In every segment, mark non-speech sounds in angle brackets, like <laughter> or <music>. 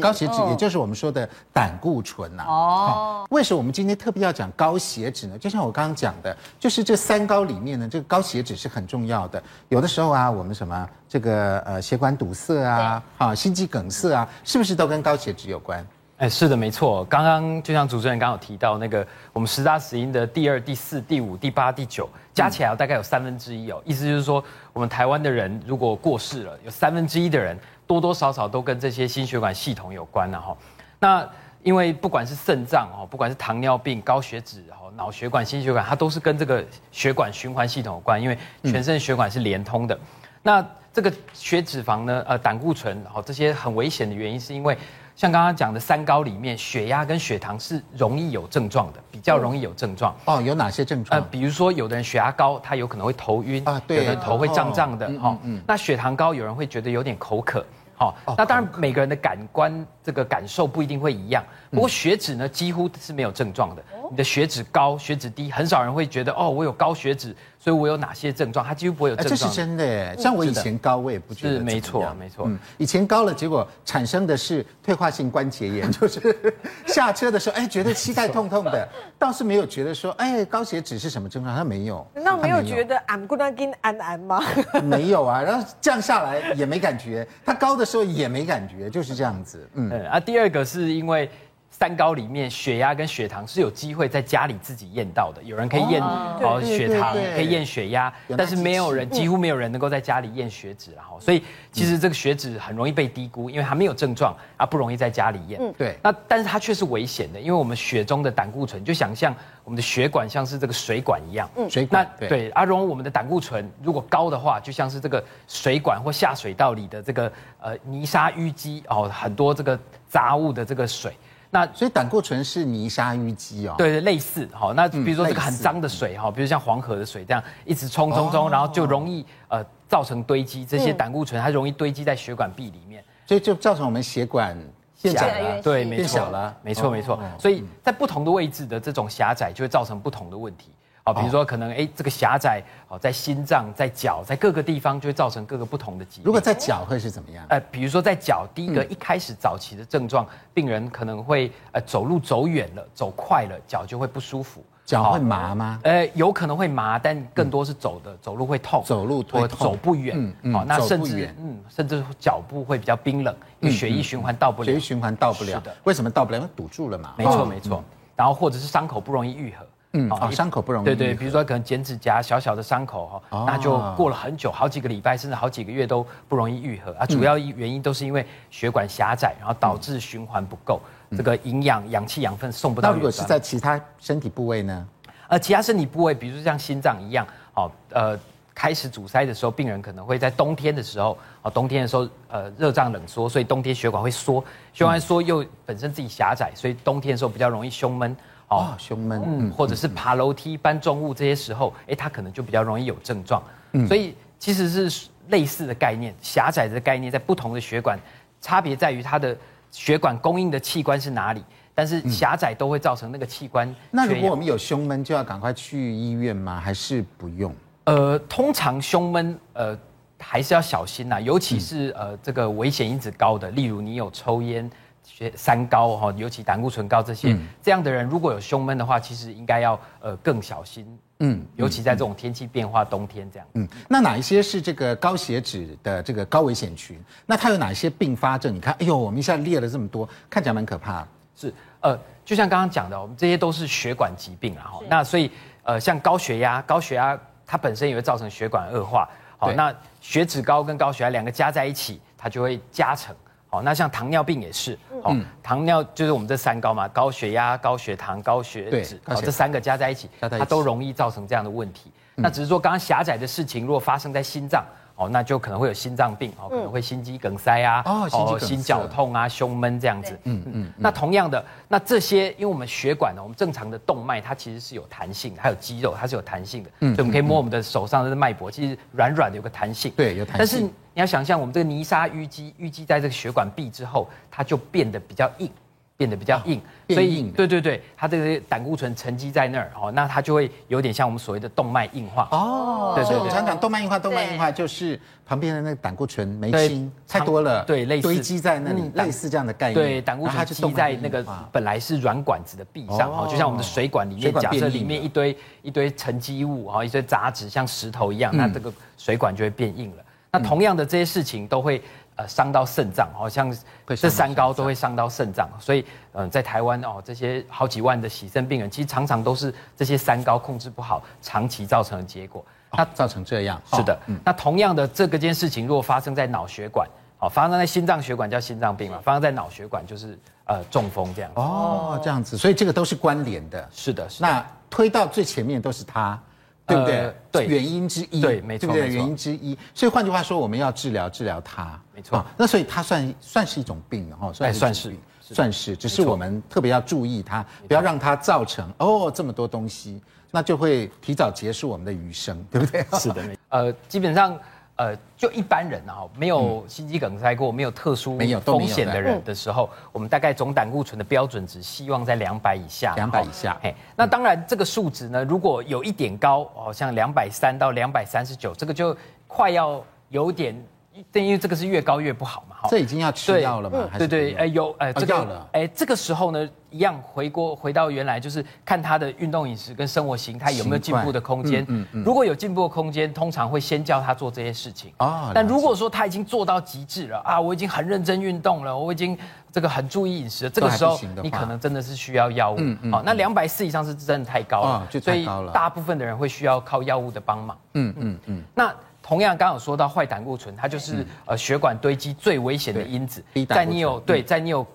高血脂也就是我们说的胆固醇呐、啊。哦，为什么我们今天特别要讲高血脂呢？就像我刚刚讲的，就是这三高里面呢，这个高血脂是很重要的。有的时候啊，我们什么这个呃血管堵塞啊，啊心肌梗塞啊，是不是都跟高血脂有关？哎，是的，没错。刚刚就像主持人刚刚有提到那个，我们十大死因的第二、第四、第五、第八、第九加起来大概有三分之一哦。意思就是说，我们台湾的人如果过世了，有三分之一的人。多多少少都跟这些心血管系统有关了哈。那因为不管是肾脏哦，不管是糖尿病、高血脂哦、脑血管、心血管，它都是跟这个血管循环系统有关，因为全身血管是连通的。那这个血脂肪呢，呃，胆固醇哦，这些很危险的原因是因为。像刚刚讲的三高里面，血压跟血糖是容易有症状的，比较容易有症状。哦，有哪些症状？呃，比如说有的人血压高，他有可能会头晕啊，对，有的人头会胀胀的哈。那血糖高，有人会觉得有点口渴。好，那当然每个人的感官这个感受不一定会一样。不过血脂呢，几乎是没有症状的。你的血脂高、血脂低，很少人会觉得哦，我有高血脂，所以我有哪些症状？他几乎不会有症状。这是真的耶，像我以前高，我也不觉得。是没错，没错。嗯，以前高了，结果产生的是退化性关节炎，<laughs> 就是下车的时候，哎，觉得膝盖痛痛的，倒是没有觉得说，哎，高血脂是什么症状？他没有。那没有觉得俺不能跟安安吗？<laughs> 没有啊，然后降下来也没感觉，他高的时候也没感觉，就是这样子。嗯，啊，第二个是因为。三高里面，血压跟血糖是有机会在家里自己验到的。有人可以验哦血糖，可以验血压，但是没有人，几乎没有人能够在家里验血脂。然后，所以其实这个血脂很容易被低估，因为它没有症状啊，不容易在家里验。嗯，对。那但是它却是危险的，因为我们血中的胆固醇，就想象我们的血管像是这个水管一样。嗯，水管。那对阿荣，我们的胆固醇如果高的话，就像是这个水管或下水道里的这个呃泥沙淤积哦，很多这个杂物的这个水。那所以胆固醇是泥沙淤积哦，对，类似哈。那比如说这个很脏的水哈，比如像黄河的水这样一直冲冲冲，然后就容易呃造成堆积，这些胆固醇它容易堆积在血管壁里面，所以就造成我们血管变窄了，对，没错，变小了，没错没错。所以在不同的位置的这种狭窄就会造成不同的问题。好，比如说可能哎，这个狭窄哦，在心脏、在脚、在各个地方就会造成各个不同的疾病。如果在脚会是怎么样？呃，比如说在脚，第一个一开始早期的症状，病人可能会呃走路走远了、走快了，脚就会不舒服。脚会麻吗？呃，有可能会麻，但更多是走的走路会痛，走路会痛，走不远。嗯嗯。好，那甚至嗯，甚至脚步会比较冰冷，因为血液循环到不了。血液循环到不了。是的。为什么到不了？因为堵住了嘛。没错没错。然后或者是伤口不容易愈合。嗯，哦，伤口不容易。对对，比如说可能剪指甲，小小的伤口哈，那就过了很久，好几个礼拜，甚至好几个月都不容易愈合啊。主要原因都是因为血管狭窄，然后导致循环不够，这个营养、氧气、养分送不到。那如果是在其他身体部位呢？呃，其他身体部位，比如说像心脏一样，哦，呃，开始阻塞的时候，病人可能会在冬天的时候，哦，冬天的时候，呃，热胀冷缩，所以冬天血管会缩，血管缩又本身自己狭窄，所以冬天的时候比较容易胸闷。哦，胸闷，嗯，或者是爬楼梯、搬重物这些时候，哎，他可能就比较容易有症状。嗯，所以其实是类似的概念，狭窄的概念，在不同的血管，差别在于它的血管供应的器官是哪里，但是狭窄都会造成那个器官。那如果我们有胸闷，就要赶快去医院吗？还是不用？呃，通常胸闷，呃，还是要小心呐，尤其是呃这个危险因子高的，例如你有抽烟。血三高哈，尤其胆固醇高这些，嗯、这样的人如果有胸闷的话，其实应该要呃更小心，嗯，尤其在这种天气变化，冬天这样，嗯，那哪一些是这个高血脂的这个高危险群？那它有哪一些并发症？你看，哎呦，我们一下列了这么多，看起来蛮可怕。是，呃，就像刚刚讲的，我们这些都是血管疾病啊，哈，那所以呃，像高血压，高血压它本身也会造成血管恶化，好，那血脂高跟高血压两个加在一起，它就会加成。哦，那像糖尿病也是，哦，糖尿就是我们这三高嘛，高血压、高血糖、高血脂，哦，这三个加在一起，它都容易造成这样的问题。那只是说，刚刚狭窄的事情，如果发生在心脏，哦，那就可能会有心脏病，哦，可能会心肌梗塞啊，哦，心绞痛啊，胸闷这样子。嗯嗯。那同样的，那这些，因为我们血管呢，我们正常的动脉，它其实是有弹性的，还有肌肉，它是有弹性的，嗯所以我们可以摸我们的手上的脉搏，其实软软的，有个弹性。对，有弹性。但是。你要想象，我们这个泥沙淤积，淤积在这个血管壁之后，它就变得比较硬，变得比较硬，哦、所以对对对，它这个胆固醇沉积在那儿哦，那它就会有点像我们所谓的动脉硬化。哦。对对对，我们常讲动脉硬化，动脉硬化就是旁边的那个胆固醇没清太多了，对，类似堆积在那里，嗯、类似这样的概念。对，胆固醇积在那个本来是软管子的壁上哦，就像我们的水管里面，假设里面一堆一堆沉积物啊，一堆杂质像石头一样，那这个水管就会变硬了。那同样的这些事情都会。呃，伤到肾脏，好像这三高都会伤到肾脏，所以，嗯、呃，在台湾哦，这些好几万的洗肾病人，其实常常都是这些三高控制不好，长期造成的结果。那造成这样，是的。那同样的这个件事情，如果发生在脑血管，哦，发生在心脏血管叫心脏病嘛，发生在脑血管就是呃中风这样。哦，这样子，所以这个都是关联的。是的，是的。那推到最前面都是它。对不对？对，原因之一。对，没错，对不对？原因之一。所以换句话说，我们要治疗治疗它。没错。那所以它算算是一种病哈，算算是算是，只是我们特别要注意它，不要让它造成哦这么多东西，那就会提早结束我们的余生，对不对？是的，呃，基本上。呃，就一般人啊，没有心肌梗塞过，没有特殊风险的人的时候，我们大概总胆固醇的标准值希望在两百以下。两百以下，嘿，那当然这个数值呢，如果有一点高，哦，像两百三到两百三十九，这个就快要有点。但因为这个是越高越不好嘛，这已经要吃药了嘛？对对，哎有哎这个哎这个时候呢，一样回锅回到原来，就是看他的运动饮食跟生活形态有没有进步的空间。嗯嗯。如果有进步的空间，通常会先教他做这些事情。哦。但如果说他已经做到极致了啊，我已经很认真运动了，我已经这个很注意饮食了，这个时候你可能真的是需要药物。嗯嗯。好，那两百四以上是真的太高了，就太高了。所以大部分的人会需要靠药物的帮忙。嗯嗯嗯。那。同样，刚刚有说到坏胆固醇，它就是呃血管堆积最危险的因子。在你有对，在你有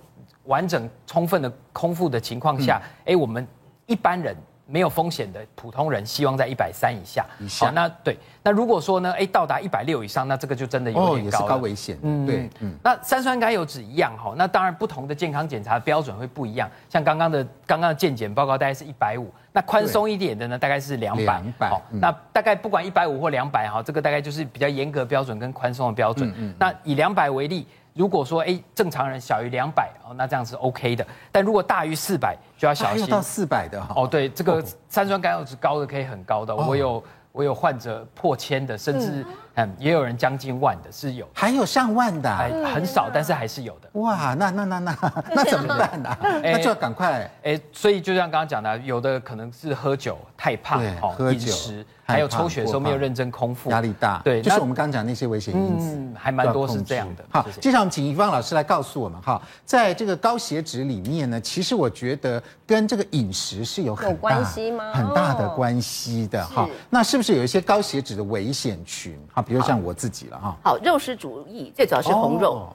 完整充分的空腹的情况下，哎，我们一般人没有风险的普通人，希望在一百三以下。好，那对，那如果说呢，哎，到达一百六以上，那这个就真的有点高了。也是高危险。嗯，对，嗯。那三酸甘油酯一样哈，那当然不同的健康检查标准会不一样。像刚刚的刚刚的健检报告大概是一百五。那宽松一点的呢，大概是两百。好，那大概不管一百五或两百哈，这个大概就是比较严格标准跟宽松的标准。嗯。那以两百为例，如果说哎正常人小于两百哦，那这样是 OK 的。但如果大于四百就要小心。到四百的哈。哦，对，这个三酸甘油酯高的可以很高的，我有我有患者破千的，甚至嗯也有人将近万的，是有。还有上万的。很少，但是还是有的。哇，那那那那那怎么办呢？那就要赶快。哎，所以就像刚刚讲的，有的可能是喝酒太胖，哦，饮食。还有抽血的时候没有认真空腹，压力大，对，就是我们刚刚讲那些危险因子，嗯，还蛮多是这样的。好，接下来我们请宜芳老师来告诉我们哈，在这个高血脂里面呢，其实我觉得跟这个饮食是有很大很大的关系的哈。那是不是有一些高血脂的危险群？好，比如像我自己了哈。好，肉食主义最主要是红肉。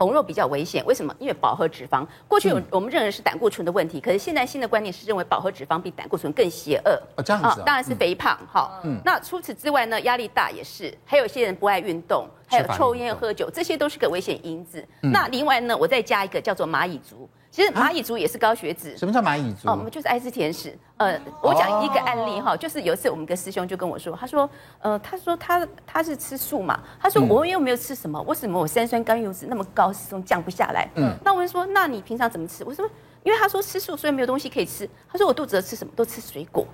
红肉比较危险，为什么？因为饱和脂肪过去我们认为是胆固醇的问题，可是现在新的观念是认为饱和脂肪比胆固醇更邪恶。哦，这样子啊，当然是肥胖。哈，嗯，那除此之外呢，压力大也是，还有一些人不爱运动，还有抽烟喝酒，这些都是个危险因子。那另外呢，我再加一个叫做蚂蚁族。其实蚂蚁族也是高血脂。什么叫蚂蚁族？哦，我们就是爱吃甜食。呃，我讲一个案例哈，就是有一次我们个师兄就跟我说，他说，呃，他说他他是吃素嘛，他说我又没有吃什么，为什么我三酸甘油脂那么高，始终降不下来？嗯，那我就说，那你平常怎么吃？我说，因为他说吃素，所以没有东西可以吃。他说我肚子饿吃什么？都吃水果。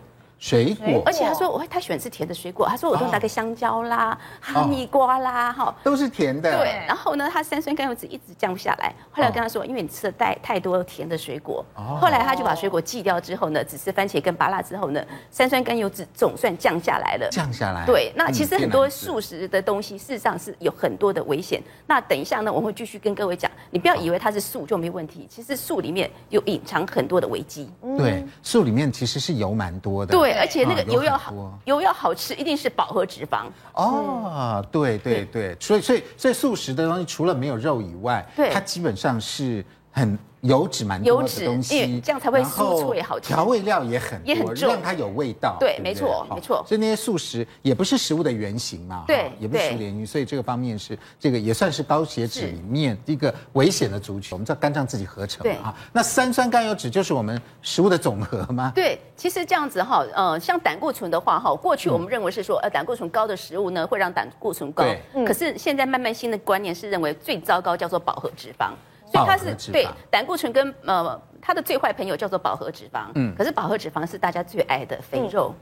水果，而且他说我他喜欢吃甜的水果，他说我都拿个香蕉啦、哈密瓜啦，哈，都是甜的。对，然后呢，他三酸甘油脂一直降不下来。后来我跟他说，因为你吃了太太多甜的水果。后来他就把水果忌掉之后呢，只吃番茄跟芭辣之后呢，三酸甘油脂总算降下来了。降下来。对，那其实很多素食的东西，事实上是有很多的危险。那等一下呢，我会继续跟各位讲，你不要以为它是素就没问题，其实素里面有隐藏很多的危机。对，素里面其实是油蛮多的。对，而且那个油。要好，油要好吃，一定是饱和脂肪。哦，对对对，所以所以所以素食的东西，除了没有肉以外，对，它基本上是很。油脂蛮多的东西，这样才会酥脆好吃。调味料也很多，也很重，让它有味道。对，没错，没错。所以那些素食也不是食物的原型嘛，对，也不是食物原型。所以这个方面是这个也算是高血脂里面一个危险的族群。我们知道肝脏自己合成嘛，哈。那三酸甘油脂就是我们食物的总和吗？对，其实这样子哈，呃，像胆固醇的话哈，过去我们认为是说，呃，胆固醇高的食物呢会让胆固醇高。可是现在慢慢新的观念是认为最糟糕叫做饱和脂肪。所以它是对胆固醇跟呃它的最坏朋友叫做饱和脂肪，嗯。可是饱和脂肪是大家最爱的肥肉。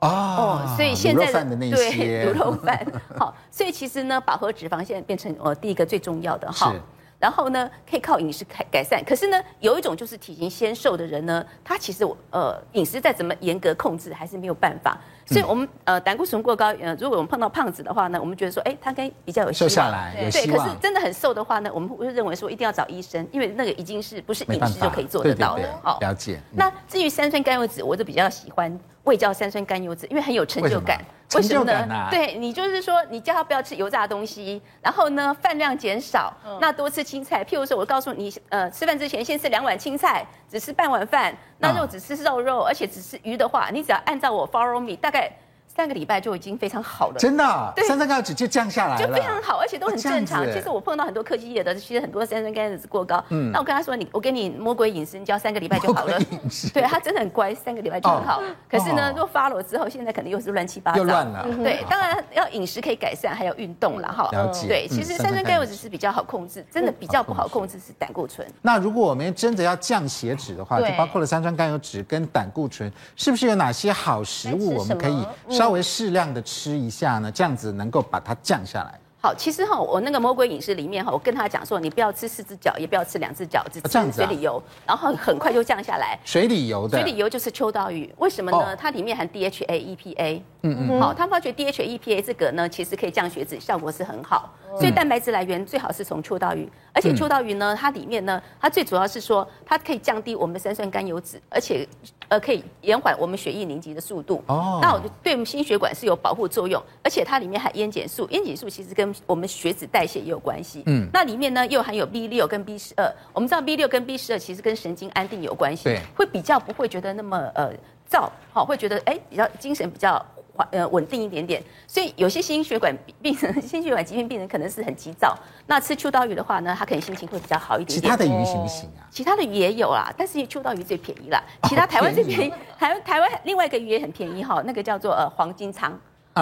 哦。哦，所以现在的那对些卤肉饭，好，所以其实呢，饱和脂肪现在变成呃第一个最重要的。哈是。然后呢，可以靠饮食改改善。可是呢，有一种就是体型纤瘦的人呢，他其实呃饮食再怎么严格控制，还是没有办法。所以我们呃胆固醇过高，呃如果我们碰到胖子的话呢，我们觉得说，哎，他跟比较有瘦下来有对，可是，真的很瘦的话呢，我们会认为说一定要找医生，因为那个已经是不是饮食就可以做得到。的好对，了解。嗯那至于三酸甘油脂，我就比较喜欢胃叫三酸甘油脂，因为很有成就感。为什么呢？啊。对你就是说，你叫他不要吃油炸东西，然后呢饭量减少，那多吃青菜。譬如说，我告诉你，呃，吃饭之前先吃两碗青菜，只吃半碗饭，那肉只吃肉肉，而且只吃鱼的话，你只要按照我 follow me，大概三个礼拜就已经非常好了。真的哦，对。三酸甘油酯就降下来了，就非常好，而且都很正常。其实我碰到很多科技业的，其实很多三酸甘油酯过高。嗯，那我跟他说，你我给你魔鬼饮食，你只要三个礼拜就好了。对他真的很乖，三个礼拜就很好。哦。可是呢哦，如果发了之后，现在可能又是乱七八糟。又乱了。对，当然要饮食可以改善，还有运动了哈。了解。对，嗯其实三酸甘油酯是比较好控制，真的比较不好控制。是胆固醇。那如果我们真的要降血脂的话，就包括了三酸甘油酯跟胆固醇，是不是有哪些好食物我们可以稍微适量的吃一下呢？这样子能够把它降下来。好，其实哈，我那个魔鬼饮食里面哈，我跟他讲说，你不要吃四只脚，也不要吃两只脚，只吃这样子啊水里游，然后很快就降下来。水里游的，水里游就是秋刀鱼，为什么呢？哦它里面含 DHA、EPA。嗯嗯，好，他发觉 DHA、EPA 这个呢，其实可以降血脂，效果是很好。所以蛋白质来源最好是从秋刀鱼，而且秋刀鱼呢，它里面呢，它最主要是说它可以降低我们的三酸甘油脂，而且呃可以延缓我们血液凝集的速度。哦那我对我们心血管是有保护作用，而且它里面含烟碱素，烟碱素其实跟我们血脂代谢也有关系。嗯嗯，那里面呢又含有 B 六跟 B 十二，我们知道 B 六跟 B 十二其实跟神经安定有关系，对会比较不会觉得那么呃燥，好，会觉得哎比较精神比较。呃，稳定一点点，所以有些心血管 <laughs> 病人、心血管疾病病人可能是很急躁。那吃秋刀鱼的话呢，他可能心情会比较好一点点。其他的鱼行不行啊？其他的鱼也有啦，但是秋刀鱼最便宜啦。其他台湾最便宜，台湾台湾另外一个鱼也很便宜哈，那个叫做呃黄金鯧。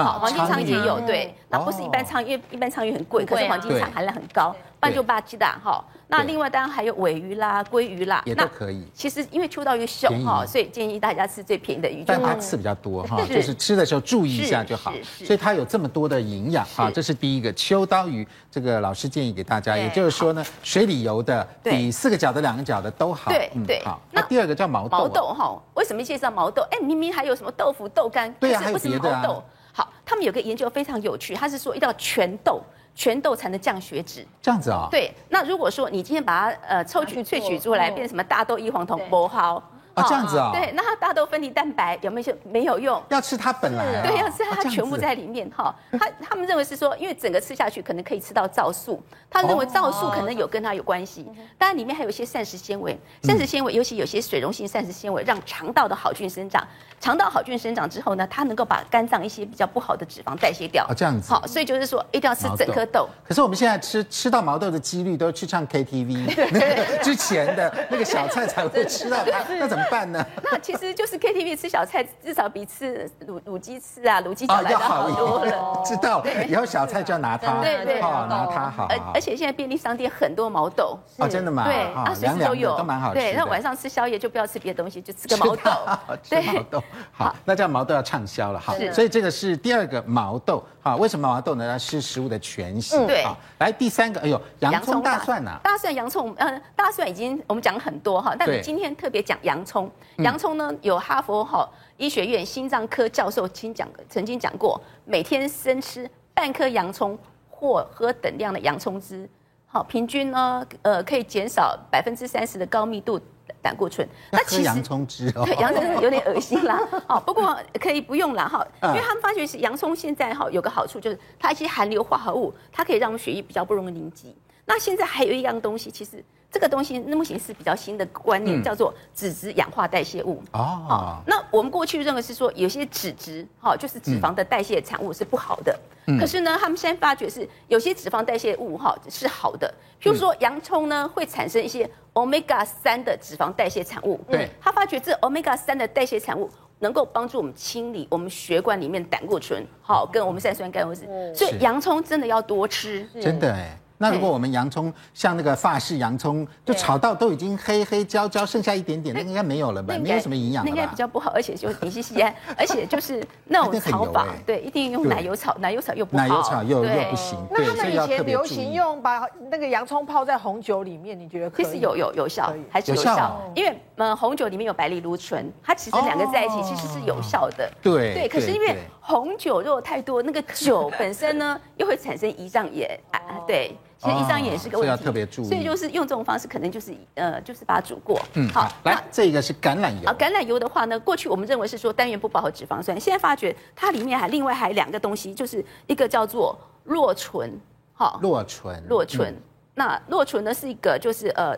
啊好，黄金鯧也有，对，那不是一般鯧，因为一般鲳鱼很贵，可是黄金鲳含量很高，不然就巴基达哈。那另外当然还有尾鱼啦、鲑鱼啦，也都可以。其实因为秋刀鱼小哈，所以建议大家吃最便宜的鱼，但它刺比较多哈，就是吃的时候注意一下就好所以它有这么多的营养哈，这是第一个秋刀鱼，这个老师建议给大家。也就是说呢，水里游的对比四个脚的、两个脚的都好。对对好。那那第二个叫毛豆啊。毛豆哈，为什么介绍毛豆？哎，明明还有什么豆腐、豆干，对啊可是为什么还有别的豆？好，他们有个研究非常有趣，他是说一定要全豆，全豆才能降血脂。这样子啊。对，那如果说你今天把它呃抽取萃取出来，嗯变成什么大豆异黄酮对、不好啊这样子啊对，那它大豆分离蛋白有没有没有用？要吃它本来啊。对，要吃它全部在里面哈。他他们认为是说，因为整个吃下去可能可以吃到皂素，他认为皂素可能有跟它有关系。当然里面还有一些膳食纤维，膳食纤维尤其有些水溶性膳食纤维，让肠道的好菌生长。肠道好菌生长之后呢，它能够把肝脏一些比较不好的脂肪代谢掉。啊这样子好，所以就是说一定要吃整颗豆。可是我们现在吃吃到毛豆的几率都去唱 KTV，那个之前的那个小菜才会吃到它，<laughs> 那怎么办呢？<laughs> 那其实就是 KTV 吃小菜，至少比吃卤卤鸡翅啊、卤鸡脚来的要好多点了。<laughs> 知道。以后小菜就要拿它，对对哦，拿它好。而而且现在便利商店很多毛豆，哦，真的吗？对，哦啊，随时都有，都蛮好吃的。对，那晚上吃宵夜就不要吃别的东西，就吃个毛豆。吃毛豆，好，那这样毛豆要畅销了，好，所以这个是第二个毛豆，好，为什么毛豆呢？它是食物的全息，嗯对。好，来第三个，哎呦，洋葱、大蒜。呐，大蒜、洋葱，呃，大蒜已经我们讲很多哈，但对。是今天特别讲洋葱。洋葱呢，有哈佛哈医学院心脏科教授亲讲，曾经讲过，每天生吃半颗洋葱或喝等量的洋葱汁，好，平均呢，呃，可以减少百分之三十的高密度胆固醇。那其实洋葱汁哦，对，洋葱有点恶心啦。<laughs> 哦，不过可以不用啦哈，因嗯为他们发觉是洋葱现在哈有个好处就是它一些含硫化合物，它可以让我们血液比较不容易凝集。那现在还有一样东西，其实这个东西目前是比较新的观念，嗯叫做脂质氧化代谢物。哦好，，那我们过去认为是说有些脂质，哈，就是脂肪的代谢产物是不好的。嗯可是呢，他们现在发觉是有些脂肪代谢物哈是好的，譬如说洋葱呢会产生一些 omega 三的脂肪代谢产物。对他发觉这 omega 三的代谢产物能够帮助我们清理我们血管里面胆固醇，好跟我们三酸甘油脂。所以洋葱真的要多吃。真的哎，那如果我们洋葱像那个法式洋葱，就炒到都已经黑黑焦焦，剩下一点点，那应该没有了吧？没有什么营养了吧？那应该比较不好，而且就底细细，而且就是那种炒法，对，一定用奶油炒，奶油炒又不好，奶油炒又又不行。那他们以前流行用把那个洋葱泡在红酒里面，你觉得可以？其实有有有效，还是有效，因为嗯红酒里面有白藜芦醇，它其实两个在一起其实是有效的。对对，可是因为红酒如果太多，那个酒本身呢又会产生胰脏炎啊，对。其实胰脏也是个问题，要特别注意。所以就是用这种方式，可能就是呃，就是把它煮过。嗯，好，来，这个是橄榄油。啊，橄榄油的话呢，过去我们认为是说单元不饱和脂肪酸，现在发觉它里面还另外还两个东西，就是一个叫做洛醇，哈，洛醇，洛醇。那洛醇呢是一个就是呃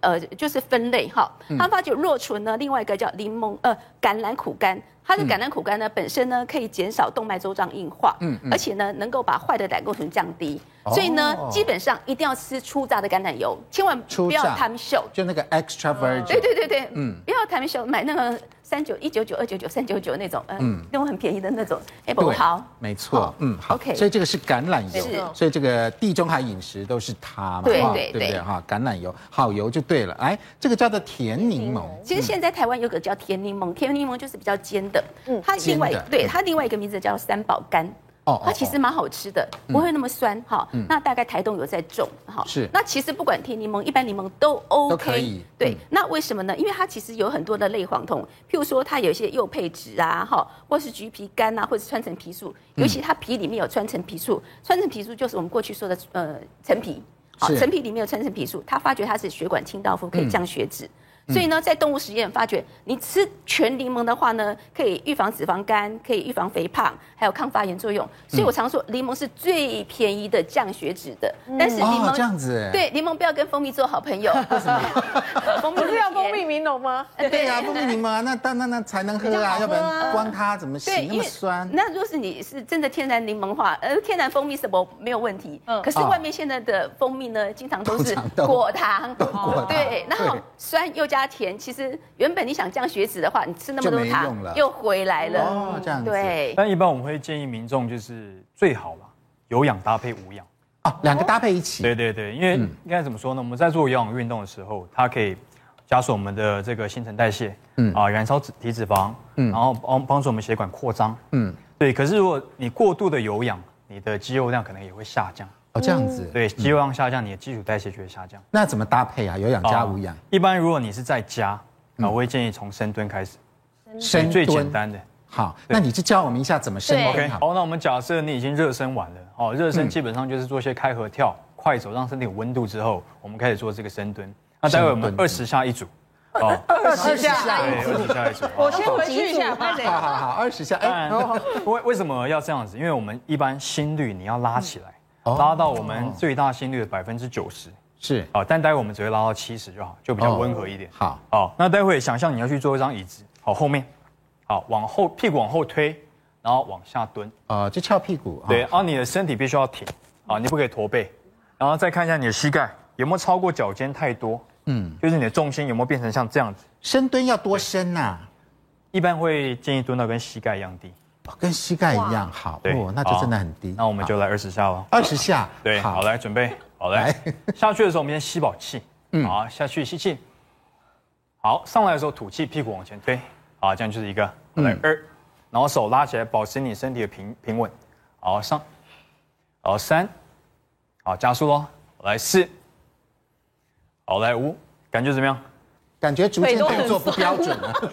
呃就是分类哈，他发觉洛醇呢，另外一个叫柠檬呃橄榄苦苷。它的橄榄苦苷呢，本身呢可以减少动脉粥样硬化，嗯，而且呢能够把坏的胆固醇降低，所以呢基本上一定要吃初榨的橄榄油，千万不要贪秀，就那个 extra virgin，对对对对，嗯，不要贪秀，买那个三九一九九二九九三九九那种，嗯，那种很便宜的那种，哎，不好，没错，嗯，好，OK，所以这个是橄榄油，是，所以这个地中海饮食都是它嘛，对对对，哈，橄榄油好油就对了，哎，这个叫做甜柠檬，其实现在台湾有个叫甜柠檬，甜柠檬就是比较尖的。嗯，它另外对它另外一个名字叫三宝柑，哦，它其实蛮好吃的，不会那么酸哈。那大概台东有在种哈。是。那其实不管甜柠檬、一般柠檬都 OK。都可以。对。那为什么呢？因为它其实有很多的类黄酮，譬如说它有一些柚配酯啊，哈，或是橘皮苷啊，或者是川橙皮素，尤其它皮里面有穿层皮素，穿层皮素就是我们过去说的呃陈皮，好，陈皮里面有穿层皮素，它发觉它是血管清道夫，可以降血脂。所以呢，在动物实验发觉，你吃全柠檬的话呢，可以预防脂肪肝，可以预防肥胖，还有抗发炎作用。所以我常说，柠檬是最便宜的降血脂的。但是柠檬这样子，对，柠檬不要跟蜂蜜做好朋友。为什么？蜂 <laughs> 蜜不是要蜂蜜柠檬吗？<laughs> 对啊，蜂蜜柠檬啊，那当那那才能喝啊，要不然光它怎么行？那么酸。那如果是你是真的天然柠檬的话，呃，天然蜂蜜什么没有问题。嗯。可是外面现在的蜂蜜呢，经常都是果糖。果糖。对，然后酸又加。加甜，其实原本你想降血脂的话，你吃那么多糖又回来了。哦，这样子。对。但一般我们会建议民众就是最好嘛，有氧搭配无氧。啊，两个搭配一起。对对对，因为应该怎么说呢？我们在做有氧运动的时候，它可以加速我们的这个新陈代谢，嗯啊，燃烧脂体脂肪，嗯，然后帮帮助我们血管扩张，嗯，对。可是如果你过度的有氧，你的肌肉量可能也会下降。哦，这样子，对，肌肉量下降，你的基础代谢就会下降。那怎么搭配啊？有氧加无氧？一般如果你是在家，我会建议从深蹲开始，深最简单的。好，那你就教我们一下怎么深蹲。OK，好，那我们假设你已经热身完了，哦，热身基本上就是做一些开合跳、快走，让身体有温度之后，我们开始做这个深蹲。那待会我们二十下一组，哦，二十下，对，二十下一组。我先回去一下，好好好，二十下。哎，为为什么要这样子？因为我们一般心率你要拉起来。拉到我们最大心率的百分之九十是啊，但待会我们只会拉到七十就好，就比较温和一点。好，好，那待会想象你要去做一张椅子，好，后面，好，往后屁股往后推，然后往下蹲，啊，就翘屁股。对，啊你的身体必须要挺，啊，你不可以驼背，然后再看一下你的膝盖有没有超过脚尖太多，嗯，就是你的重心有没有变成像这样子。深蹲要多深呐？一般会建议蹲到跟膝盖一样低。跟膝盖一样好，哦，那就真的很低。那我们就来二十下喽。二十下，对，好，来准备，好来。下去的时候，我们先吸饱气，嗯，好，下去吸气。好，上来的时候吐气，屁股往前推，好，这样就是一个，来二，然后手拉起来，保持你身体的平平稳。好，上，好三，好加速喽，来四，好来五，感觉怎么样？感觉逐渐动作不标准了。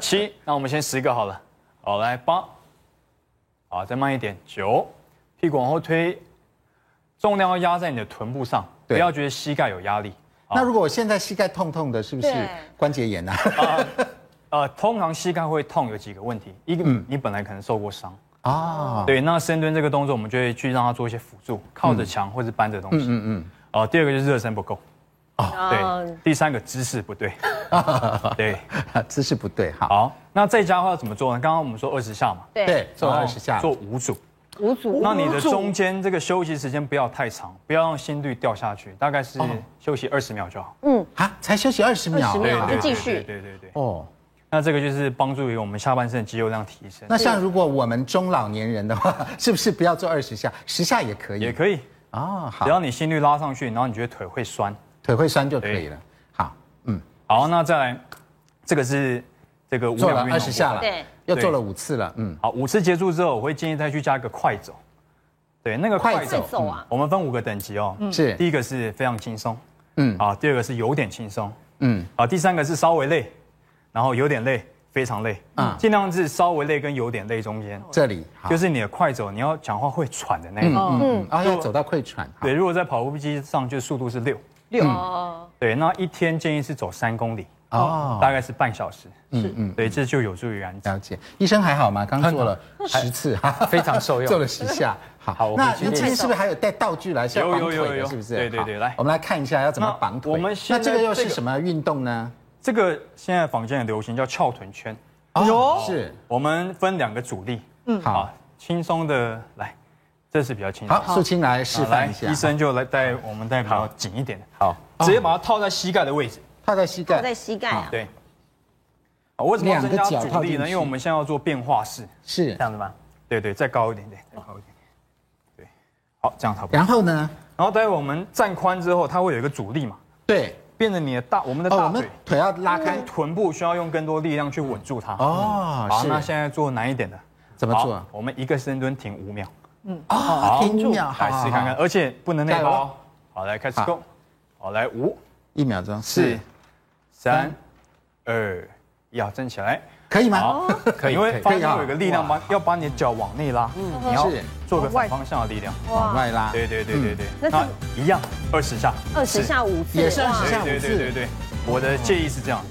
七，那我们先十个好了。好，来八，好，再慢一点，九，屁股往后推，重量要压在你的臀部上，不要觉得膝盖有压力。那如果我现在膝盖痛痛的，是不是关节炎呢？啊，<laughs> 呃，通常膝盖会痛有几个问题，一个，嗯、你本来可能受过伤。啊，对，那深蹲这个动作，我们就会去让它做一些辅助，靠着墙或者搬着东西，嗯嗯嗯，哦、嗯，第二个就是热身不够。哦，对，第三个姿势不对，<laughs> 对，姿势不对，好。好，那在家的话要怎么做呢？刚刚我们说二十下嘛，对，做二十下，做五组，五组。那你的中间这个休息时间不要太长，不要让心率掉下去，大概是休息二十秒就好。嗯，啊，才休息二十秒，二十秒就继续。对对对。哦，那这个就是帮助于我们下半身的肌肉量提升。那像如果我们中老年人的话，<laughs> 是不是不要做二十下，十下也可以？也可以。啊，好只，要你心率拉上去，然后你觉得腿会酸，腿会酸就可以了。好，嗯，好，那再来，这个是这个无做了氧运动二十下了，对，又做了五次了，嗯，好，五次结束之后，我会建议再去加一个快走。对，那个快快走，我们分五个等级哦。是，第一个是非常轻松，嗯。啊，第二个是有点轻松，嗯，啊，第三个是稍微累，然后有点累，非常累，嗯。尽量是稍微累跟有点累中间，这里。就是你的快走，你要讲话会喘的那种。嗯嗯，啊，要走到会喘，好。对，如果在跑步机上，就速度是六。六。哦，对，那一天建议是走三公里，哦，大概是半小时。嗯嗯，对，这就有助于燃脂。了解。医生还好吗？刚做了十次，<laughs> 非常受用做了十下。<laughs> 好，那今天是不是还有带道具来？是要绑有有有有腿的，是不是？对对对好来我们来看一下要怎么绑腿。那我们现那这个又是什么运动呢？这个现在坊间很流行叫翘臀圈，哦，是，我们分两个阻力。嗯，好好，，轻松的来，这是比较轻松。好，素清来示范一下。医生就来带我们带比较紧一点的，好，直接把它套在膝盖的位置。套在膝盖，在膝盖啊，对。啊，为什么要增加两个脚套阻力呢？因为我们现在要做变化式。是这。样子吗？对对，再高一点点，再高一点点。对，好，这样差不多。然后呢？然后待会我们站宽之后，它会有一个阻力嘛，对，变成你的大我们的哦，我大腿们腿要拉开。臀部需要用更多力量去稳住它。哦，好，那是。现在做难一点的，怎么做啊？我们一个深蹲停五秒，嗯哦，停一秒，来试看看，而且不能内包。好，来开始 go，好，来五、一秒钟，四是、三、二，一，好，站起来。可以吗？好，可以因为发现可以啊。有一个力量把要把你的脚往内拉，你要是。做个反方向的力量。往外拉，对对对对对，那那一样二十下，二十下五次，也是20哇下对对对对对，我的建议是这样。